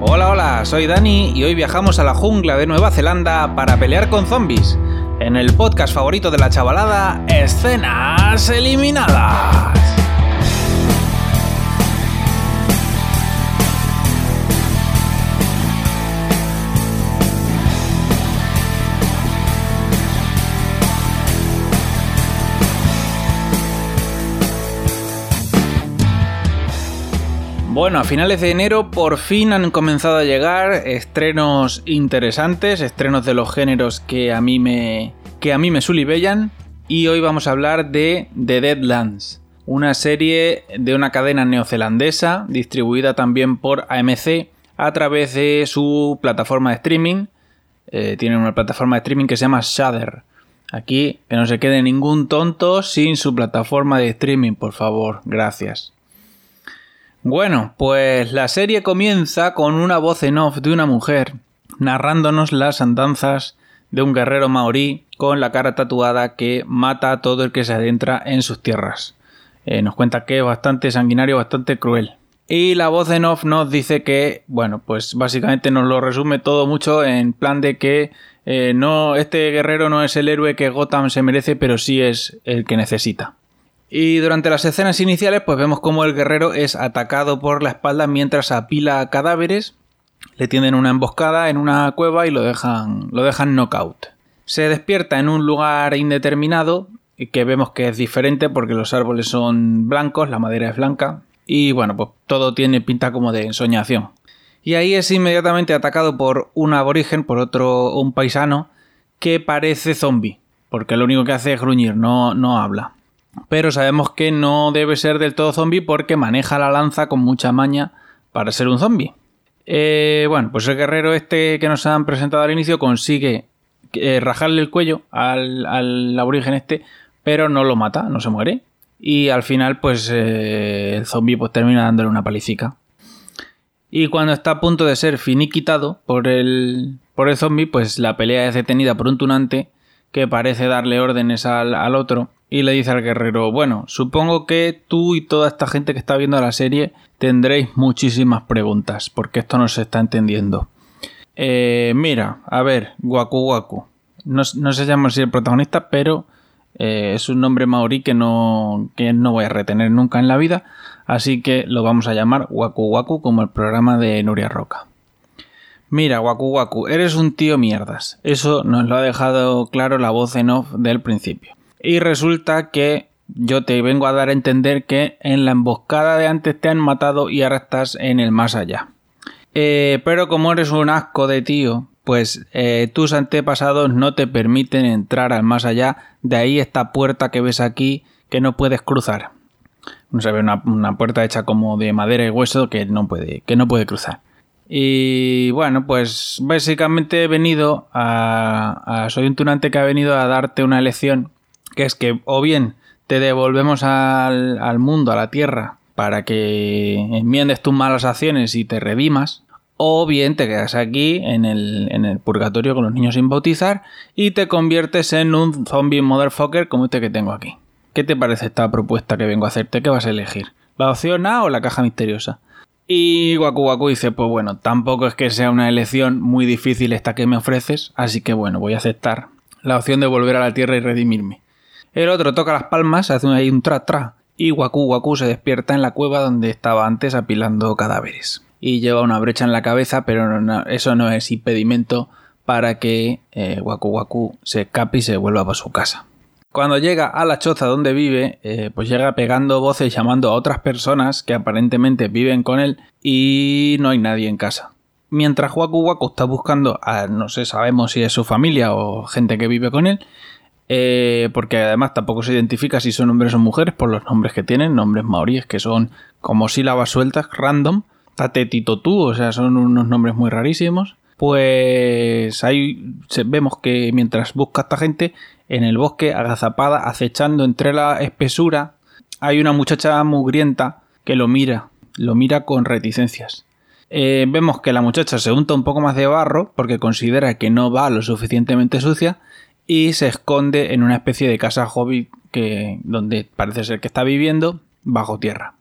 Hola, hola, soy Dani y hoy viajamos a la jungla de Nueva Zelanda para pelear con zombies. En el podcast favorito de la chavalada, Escenas Eliminadas. Bueno, a finales de enero por fin han comenzado a llegar estrenos interesantes, estrenos de los géneros que a mí me que a mí me sulibellan y hoy vamos a hablar de The Deadlands, una serie de una cadena neozelandesa distribuida también por AMC a través de su plataforma de streaming. Eh, tienen una plataforma de streaming que se llama Shudder. Aquí que no se quede ningún tonto sin su plataforma de streaming, por favor, gracias. Bueno, pues la serie comienza con una voz en off de una mujer narrándonos las andanzas de un guerrero maorí con la cara tatuada que mata a todo el que se adentra en sus tierras. Eh, nos cuenta que es bastante sanguinario, bastante cruel. Y la voz en off nos dice que, bueno, pues básicamente nos lo resume todo mucho en plan de que eh, no, este guerrero no es el héroe que Gotham se merece, pero sí es el que necesita. Y durante las escenas iniciales, pues vemos cómo el guerrero es atacado por la espalda mientras apila cadáveres, le tienden una emboscada en una cueva y lo dejan, lo dejan knockout. Se despierta en un lugar indeterminado, que vemos que es diferente porque los árboles son blancos, la madera es blanca, y bueno, pues todo tiene pinta como de ensoñación. Y ahí es inmediatamente atacado por un aborigen, por otro, un paisano, que parece zombie, porque lo único que hace es gruñir, no, no habla pero sabemos que no debe ser del todo zombie porque maneja la lanza con mucha maña para ser un zombie. Eh, bueno, pues el guerrero este que nos han presentado al inicio consigue eh, rajarle el cuello al, al, aborigen este, pero no lo mata, no se muere. Y al final, pues eh, el zombie pues, termina dándole una palicica. Y cuando está a punto de ser finiquitado por el, por el zombie, pues la pelea es detenida por un tunante que parece darle órdenes al, al otro y le dice al guerrero, bueno, supongo que tú y toda esta gente que está viendo la serie tendréis muchísimas preguntas, porque esto no se está entendiendo. Eh, mira, a ver, Waku Waku. No, sé llama si el protagonista, pero eh, es un nombre maorí que no, que no voy a retener nunca en la vida, así que lo vamos a llamar Waku Waku como el programa de Nuria Roca. Mira, Waku Waku, eres un tío mierdas. Eso nos lo ha dejado claro la voz en off del principio. Y resulta que yo te vengo a dar a entender que en la emboscada de antes te han matado y ahora estás en el más allá. Eh, pero como eres un asco de tío, pues eh, tus antepasados no te permiten entrar al más allá. De ahí esta puerta que ves aquí que no puedes cruzar. No se ve una, puerta hecha como de madera y hueso que no puede, que no puede cruzar. Y bueno, pues básicamente he venido a, a, Soy un tunante que ha venido a darte una lección que es que o bien te devolvemos al, mundo, a la tierra, para que enmiendes tus malas acciones y te redimas, o bien te quedas aquí en el, purgatorio con los niños sin bautizar y te conviertes en un zombie motherfucker como este que tengo aquí. ¿Qué te parece esta propuesta que vengo a hacerte? ¿Qué vas a elegir? ¿La opción A o la caja misteriosa? Y Waku Waku dice, pues bueno, tampoco es que sea una elección muy difícil esta que me ofreces, así que bueno, voy a aceptar la opción de volver a la Tierra y redimirme. El otro toca las palmas, hace ahí un tra tra, y Waku Waku se despierta en la cueva donde estaba antes apilando cadáveres. Y lleva una brecha en la cabeza, pero eso no es impedimento para que eh, Waku Waku se escape y se vuelva para su casa. Cuando llega a la choza donde vive, eh, pues llega pegando voces llamando a otras personas que aparentemente viven con él y no hay nadie en casa. Mientras Waku Waku está buscando a, no sé, sabemos si es su familia o gente que vive con él, eh, porque además tampoco se identifica si son hombres o mujeres por los nombres que tienen, nombres maoríes que son como sílabas sueltas, random, tatetito tú, o sea, son unos nombres muy rarísimos. Pues ahí vemos que mientras busca esta gente en el bosque agazapada, acechando entre la espesura, hay una muchacha mugrienta que lo mira, lo mira con reticencias. Eh, vemos que la muchacha se unta un poco más de barro porque considera que no va lo suficientemente sucia y se esconde en una especie de casa hobbit que, donde parece ser que está viviendo bajo tierra.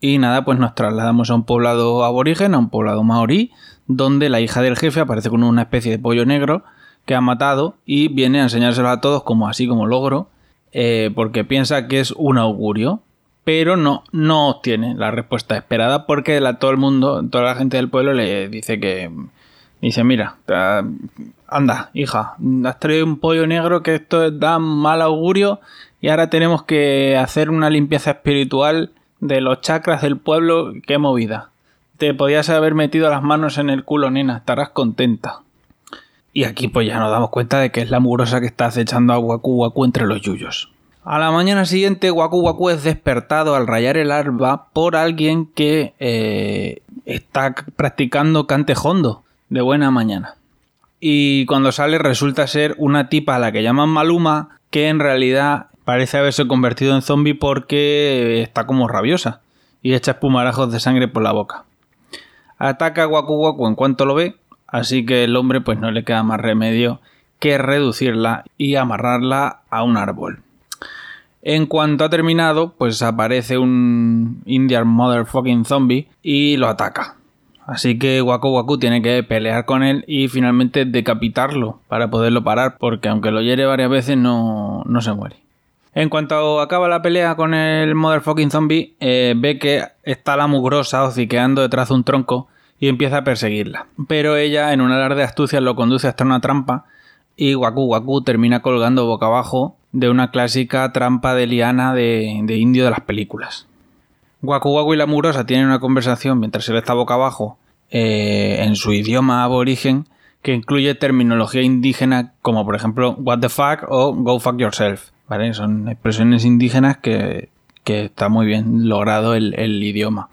Y nada, pues nos trasladamos a un poblado aborigen, a un poblado maorí, donde la hija del jefe aparece con una especie de pollo negro que ha matado y viene a enseñárselo a todos como así como logro, eh, porque piensa que es un augurio, pero no, no obtiene la respuesta esperada porque la, todo el mundo, toda la gente del pueblo le dice que, dice, mira, anda, hija, has traído un pollo negro que esto da mal augurio y ahora tenemos que hacer una limpieza espiritual de los chakras del pueblo, qué movida. Te podías haber metido las manos en el culo, nena, estarás contenta. Y aquí pues ya nos damos cuenta de que es la mugrosa que está acechando a Waku Waku entre los yuyos. A la mañana siguiente, Waku Waku es despertado al rayar el alba por alguien que eh, está practicando cantejondo de buena mañana. Y cuando sale resulta ser una tipa a la que llaman Maluma, que en realidad parece haberse convertido en zombie porque está como rabiosa y echa espumarajos de sangre por la boca. Ataca a Waku Waku en cuanto lo ve Así que el hombre pues no le queda más remedio que reducirla y amarrarla a un árbol. En cuanto ha terminado, pues aparece un Indian Motherfucking Zombie y lo ataca. Así que Waku Waku tiene que pelear con él y finalmente decapitarlo para poderlo parar, porque aunque lo hiere varias veces no, no se muere. En cuanto acaba la pelea con el Motherfucking Zombie, eh, ve que está la mugrosa hociqueando detrás de un tronco y empieza a perseguirla. Pero ella, en un alarde de astucia, lo conduce hasta una trampa y Waku Waku termina colgando boca abajo de una clásica trampa de liana de, indio de las películas. Waku Waku y la murosa tienen una conversación mientras él está boca abajo eh, en su idioma aborigen que incluye terminología indígena como por ejemplo what the fuck o go fuck yourself. ¿vale? Son expresiones indígenas que, está muy bien logrado el idioma.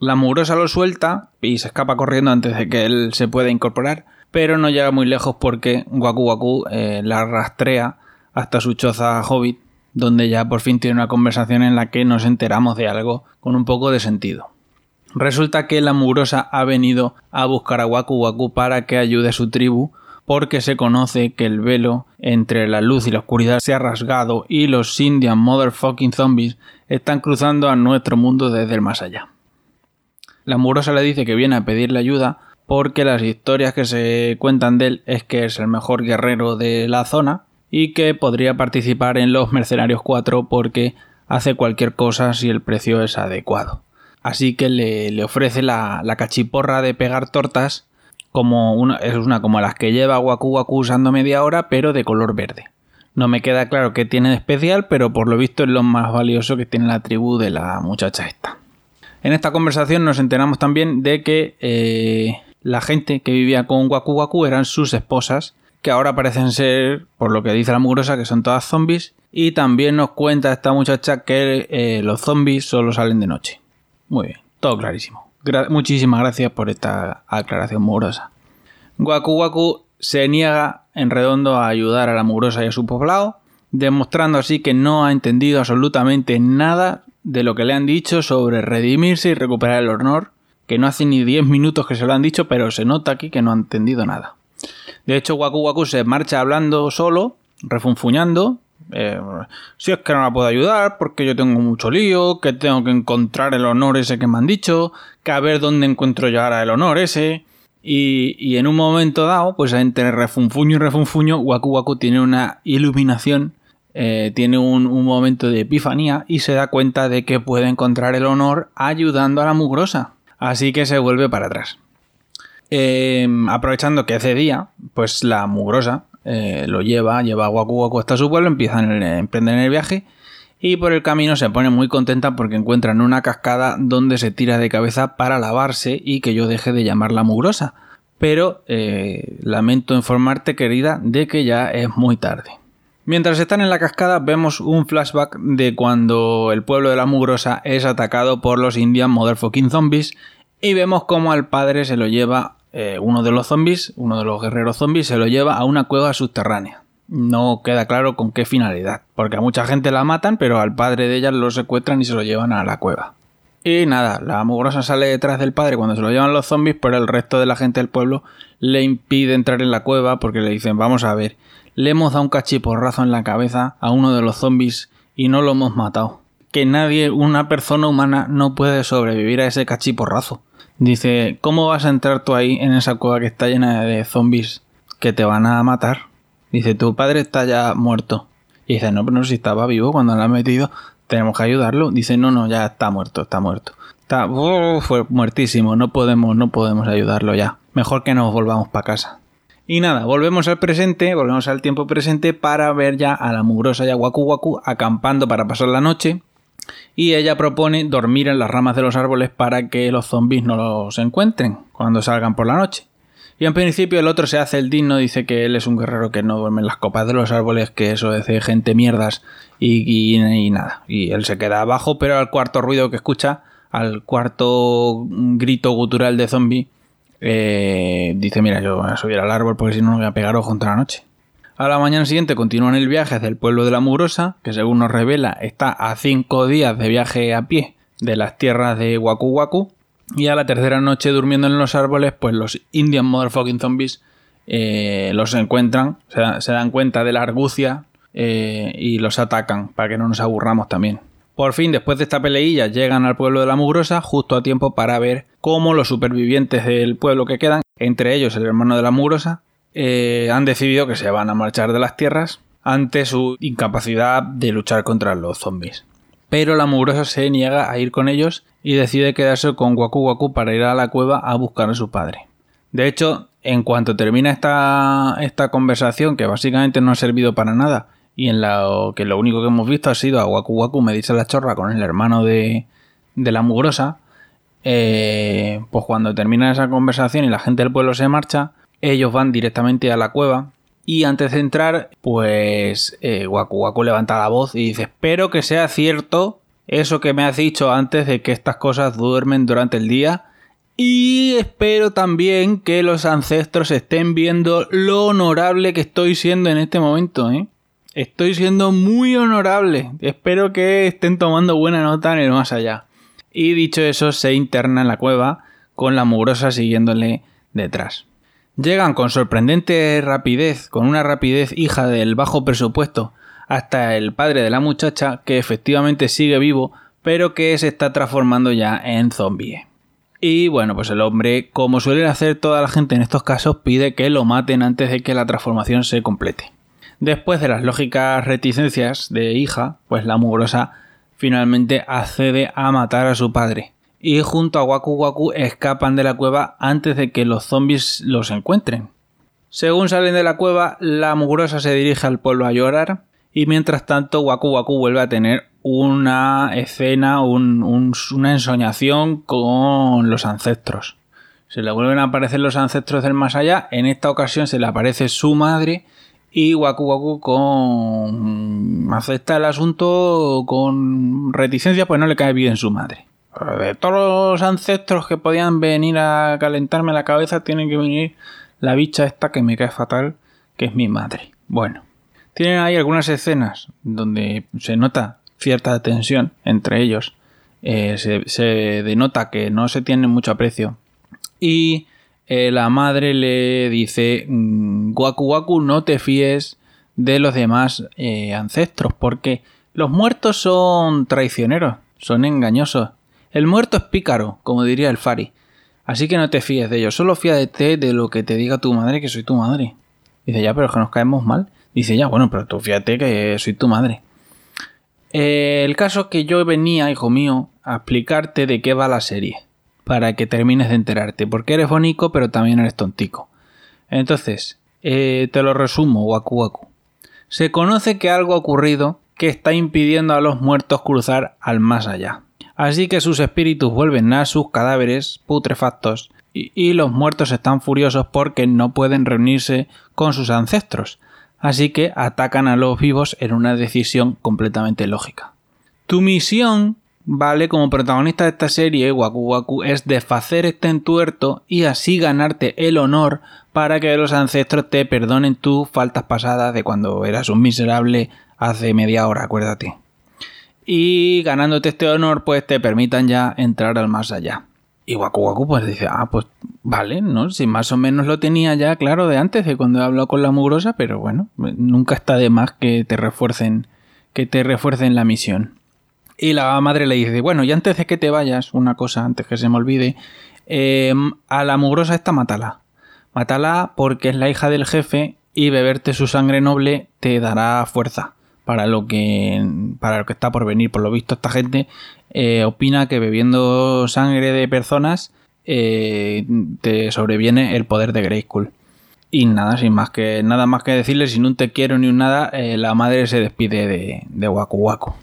La mugrosa lo suelta y se escapa corriendo antes de que él se pueda incorporar, pero no llega muy lejos porque Waku Waku eh, la rastrea hasta su choza hobbit, donde ya por fin tiene una conversación en la que nos enteramos de algo con un poco de sentido. Resulta que la mugrosa ha venido a buscar a Waku Waku para que ayude a su tribu porque se conoce que el velo entre la luz y la oscuridad se ha rasgado y los Indian motherfucking zombies están cruzando a nuestro mundo desde el más allá. La murosa le dice que viene a pedirle ayuda porque las historias que se cuentan de él es que es el mejor guerrero de la zona y que podría participar en los Mercenarios 4 porque hace cualquier cosa si el precio es adecuado. Así que le, ofrece la, cachiporra de pegar tortas como una, es una como las que lleva Waku Waku usando media hora pero de color verde. No me queda claro qué tiene de especial, pero por lo visto es lo más valioso que tiene la tribu de la muchacha esta. En esta conversación nos enteramos también de que eh, la gente que vivía con Waku Waku eran sus esposas, que ahora parecen ser, por lo que dice la mugrosa, que son todas zombies. Y también nos cuenta esta muchacha que eh, los zombies solo salen de noche. Muy bien, todo clarísimo. muchísimas gracias por esta aclaración mugrosa. Waku Waku se niega en redondo a ayudar a la mugrosa y a su poblado, demostrando así que no ha entendido absolutamente nada de lo que le han dicho sobre redimirse y recuperar el honor, que no hace ni 10 minutos que se lo han dicho, pero se nota aquí que no ha entendido nada. De hecho, Waku Waku se marcha hablando solo, refunfuñando. Eh, si es que no la puedo ayudar porque yo tengo mucho lío, que tengo que encontrar el honor ese que me han dicho, que a ver dónde encuentro yo ahora el honor ese. Y, en un momento dado, pues entre refunfuño y refunfuño, Waku Waku tiene una iluminación eh, tiene un, momento de epifanía y se da cuenta de que puede encontrar el honor ayudando a la mugrosa. Así que se vuelve para atrás. Em, aprovechando que hace día, pues la mugrosa eh, lo lleva, lleva a Waku Waku hasta su pueblo, empiezan a emprender el viaje y por el camino se pone muy contenta porque encuentran una cascada donde se tira de cabeza para lavarse y que yo deje de llamarla mugrosa. Pero eh, lamento informarte, querida, de que ya es muy tarde. Mientras están en la cascada vemos un flashback de cuando el pueblo de la Mugrosa es atacado por los Indian Motherfucking Zombies y vemos como al padre se lo lleva eh, uno de los zombies, uno de los guerreros zombies, se lo lleva a una cueva subterránea. No queda claro con qué finalidad, porque a mucha gente la matan, pero al padre de ellas lo secuestran y se lo llevan a la cueva. Y nada, la mugrosa sale detrás del padre cuando se lo llevan los zombies, pero el resto de la gente del pueblo le impide entrar en la cueva porque le dicen, vamos a ver, le hemos dado un cachiporrazo en la cabeza a uno de los zombies y no lo hemos matado. que nadie, una persona humana, no puede sobrevivir a ese cachiporrazo. Dice, ¿cómo vas a entrar tú ahí en esa cueva que está llena de zombies que te van a matar? Dice, tu padre está ya muerto. Y dice, no, pero no, si estaba vivo cuando lo han metido, tenemos que ayudarlo. Dice, no, no, ya está muerto, está muerto. Está, fue muertísimo, no podemos, no podemos ayudarlo ya. Mejor que nos volvamos para casa. Y nada, volvemos al presente, volvemos al tiempo presente para ver ya a la mugrosa y a Waku Waku acampando para pasar la noche. Y ella propone dormir en las ramas de los árboles para que los zombies no los encuentren cuando salgan por la noche. Y en principio el otro se hace el digno, dice que él es un guerrero que no duerme en las copas de los árboles, que eso es gente mierdas y, y nada. Y él se queda abajo, pero al cuarto ruido que escucha, al cuarto grito gutural de zombie, eh, dice, mira, yo voy a subir al árbol porque si no me voy a pegar ojo contra la noche. A la mañana siguiente continúan el viaje hacia el pueblo de la Mugrosa, que según nos revela está a cinco días de viaje a pie de las tierras de Waku Waku. Y a la tercera noche durmiendo en los árboles, pues los Indian Motherfucking Zombies eh, los encuentran, se, dan cuenta de la argucia eh, y los atacan para que no nos aburramos también. Por fin, después de esta peleilla, llegan al pueblo de la Mugrosa justo a tiempo para ver cómo los supervivientes del pueblo que quedan, entre ellos el hermano de la Mugrosa, eh, han decidido que se van a marchar de las tierras ante su incapacidad de luchar contra los zombies. Pero la Mugrosa se niega a ir con ellos y decide quedarse con Waku Waku para ir a la cueva a buscar a su padre. De hecho, en cuanto termina esta, esta conversación, que básicamente no ha servido para nada, y en la que lo único que hemos visto ha sido a Waku Waku me dice la chorra con el hermano de, de la mugrosa. Eh, pues cuando termina esa conversación y la gente del pueblo se marcha, ellos van directamente a la cueva. Y antes de entrar, pues eh, Waku Waku levanta la voz y dice: Espero que sea cierto eso que me has dicho antes de que estas cosas duermen durante el día. Y espero también que los ancestros estén viendo lo honorable que estoy siendo en este momento, ¿eh? Estoy siendo muy honorable. Espero que estén tomando buena nota en el más allá. Y dicho eso, se interna en la cueva con la mugrosa siguiéndole detrás. Llegan con sorprendente rapidez, con una rapidez hija del bajo presupuesto, hasta el padre de la muchacha, que efectivamente sigue vivo, pero que se está transformando ya en zombie. Y bueno, pues el hombre, como suele hacer toda la gente en estos casos, pide que lo maten antes de que la transformación se complete. Después de las lógicas reticencias de hija, pues la mugrosa finalmente accede a matar a su padre. Y junto a Waku Waku escapan de la cueva antes de que los zombies los encuentren. Según salen de la cueva, la mugrosa se dirige al pueblo a llorar. Y mientras tanto, Waku Waku vuelve a tener una escena, una ensoñación con los ancestros. Se le vuelven a aparecer los ancestros del más allá. En esta ocasión se le aparece su madre y Waku Waku acepta el asunto con reticencia, pues no le cae bien su madre. De todos los ancestros que podían venir a calentarme la cabeza, tiene que venir la bicha esta que me cae fatal, que es mi madre. Bueno, tienen ahí algunas escenas donde se nota cierta tensión entre ellos. Eh, se, denota que no se tiene mucho aprecio. Y eh, la madre le dice, mm, Waku Waku, no te fíes de los demás eh, ancestros, porque los muertos son traicioneros, son engañosos. El muerto es pícaro, como diría el Fari. Así que no te fíes de ellos, solo fíjate de lo que te diga tu madre, que soy tu madre. Dice, ya, pero es que nos caemos mal. Dice, ya, bueno, pero tú fíjate que soy tu madre. Eh, el caso es que yo venía, hijo mío, a explicarte de qué va la serie para que termines de enterarte, porque eres bonico pero también eres tontico. Entonces, eh, te lo resumo, Waku Waku. Se conoce que algo ha ocurrido que está impidiendo a los muertos cruzar al más allá. Así que sus espíritus vuelven a sus cadáveres putrefactos y, los muertos están furiosos porque no pueden reunirse con sus ancestros. Así que atacan a los vivos en una decisión completamente lógica. Tu misión vale como protagonista de esta serie, Waku Waku, es desfacer este entuerto y así ganarte el honor para que los ancestros te perdonen tus faltas pasadas de cuando eras un miserable hace media hora, acuérdate. Y ganándote este honor, pues te permitan ya entrar al más allá. Y Waku Waku pues dice, ah, pues vale, ¿no? Si más o menos lo tenía ya claro de antes, de cuando he hablado con la mugrosa, pero bueno, nunca está de más que te refuercen, que te refuercen la misión. Y la madre le dice, bueno, y antes de que te vayas, una cosa, antes que se me olvide, em, a la mugrosa esta mátala. Mátala porque es la hija del jefe y beberte su sangre noble te dará fuerza para lo que, para lo que está por venir. Por lo visto, esta gente eh, opina que bebiendo sangre de personas eh, te sobreviene el poder de Grayskull. Y nada, sin más que nada más que decirle, sin un te quiero ni un nada, eh, la madre se despide de, de Waku Waku.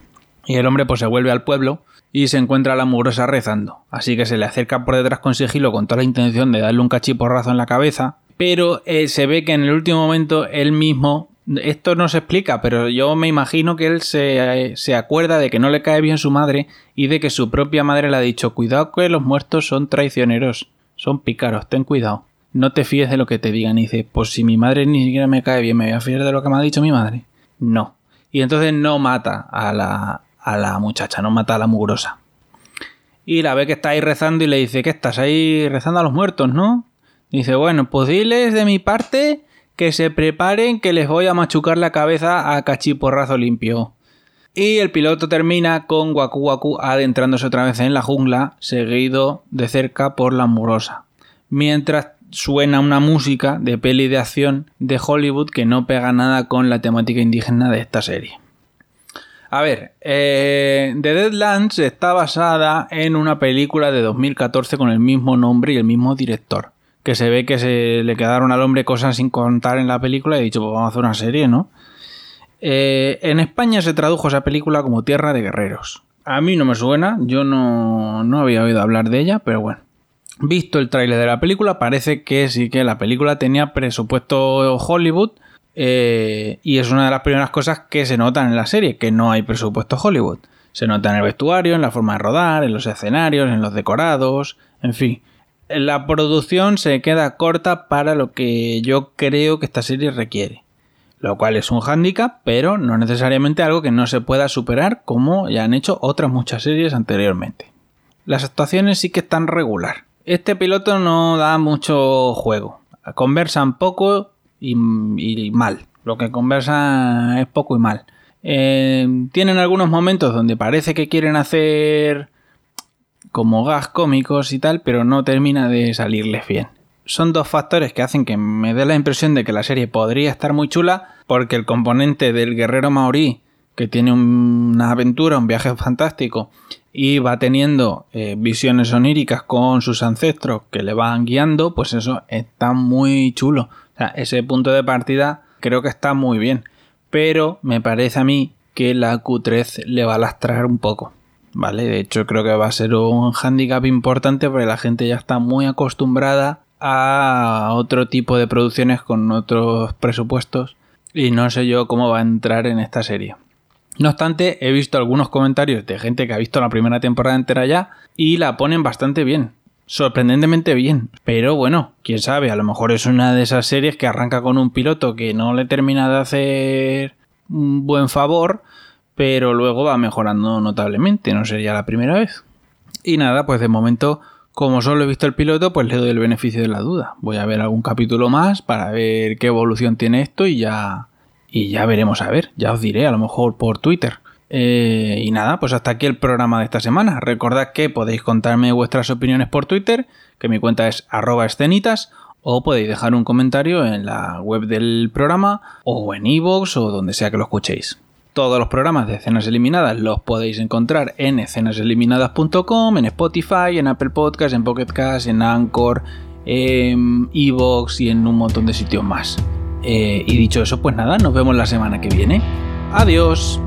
Y el hombre pues se vuelve al pueblo y se encuentra a la mugrosa rezando. Así que se le acerca por detrás con sigilo con toda la intención de darle un cachiporrazo en la cabeza. Pero se ve que en el último momento él mismo esto no se explica, pero yo me imagino que él se, se, acuerda de que no le cae bien su madre y de que su propia madre le ha dicho, cuidado que los muertos son traicioneros, son pícaros, ten cuidado, no te fíes de lo que te digan. Y dice, pues si mi madre ni siquiera me cae bien, ¿me voy a fiar de lo que me ha dicho mi madre? No. Y entonces no mata a la, a la muchacha, no mata a la mugrosa. Y la ve que está ahí rezando y le dice, ¿qué estás ahí rezando a los muertos, no? dice, bueno, pues diles de mi parte que se preparen que les voy a machucar la cabeza a cachiporrazo limpio. Y el piloto termina con Waku Waku adentrándose otra vez en la jungla, seguido de cerca por la murosa. Mientras suena una música de peli de acción de Hollywood que no pega nada con la temática indígena de esta serie. A ver, eh, The Deadlands está basada en una película de 2014 con el mismo nombre y el mismo director que se ve que se le quedaron al hombre cosas sin contar en la película y he dicho, pues vamos a hacer una serie, ¿no? Eh, en España se tradujo esa película como Tierra de Guerreros. A mí no me suena, yo no, no había oído hablar de ella, pero bueno. Visto el tráiler de la película, parece que sí que la película tenía presupuesto Hollywood eh, y es una de las primeras cosas que se notan en la serie, que no hay presupuesto Hollywood. Se nota en el vestuario, en la forma de rodar, en los escenarios, en los decorados, en fin la producción se queda corta para lo que yo creo que esta serie requiere. Lo cual es un hándicap, pero no necesariamente algo que no se pueda superar como ya han hecho otras muchas series anteriormente. Las actuaciones sí que están regular. Este piloto no da mucho juego. Conversan poco y, mal. Lo que conversan es poco y mal. Eh, tienen algunos momentos donde parece que quieren hacer como gas cómicos y tal, pero no termina de salirles bien. Son dos factores que hacen que me dé la impresión de que la serie podría estar muy chula, porque el componente del guerrero maorí, que tiene una aventura, un viaje fantástico, y va teniendo eh, visiones oníricas con sus ancestros que le van guiando, pues eso está muy chulo. O sea, ese punto de partida creo que está muy bien. Pero me parece a mí que la Q3 le va a lastrar un poco. ¿Vale? De hecho, creo que va a ser un hándicap importante porque la gente ya está muy acostumbrada a otro tipo de producciones con otros presupuestos y no sé yo cómo va a entrar en esta serie. No obstante, he visto algunos comentarios de gente que ha visto la primera temporada entera ya y la ponen bastante bien. Sorprendentemente bien. Pero bueno, quién sabe, a lo mejor es una de esas series que arranca con un piloto que no le termina de hacer un buen favor pero luego va mejorando notablemente, no sería la primera vez. Y nada, pues de momento, como solo he visto el piloto, pues le doy el beneficio de la duda. Voy a ver algún capítulo más para ver qué evolución tiene esto y ya, y ya veremos a ver, ya os diré, a lo mejor por Twitter. Eh, y nada, pues hasta aquí el programa de esta semana. Recordad que podéis contarme vuestras opiniones por Twitter, que mi cuenta es arroba escenitas, o podéis dejar un comentario en la web del programa, o en iVoox, o donde sea que lo escuchéis. Todos los programas de escenas eliminadas los podéis encontrar en escenaseliminadas.com, en Spotify, en Apple Podcasts, en Pocket Cast, en Anchor, en Evox y en un montón de sitios más. Eh, y dicho eso, pues nada, nos vemos la semana que viene. Adiós.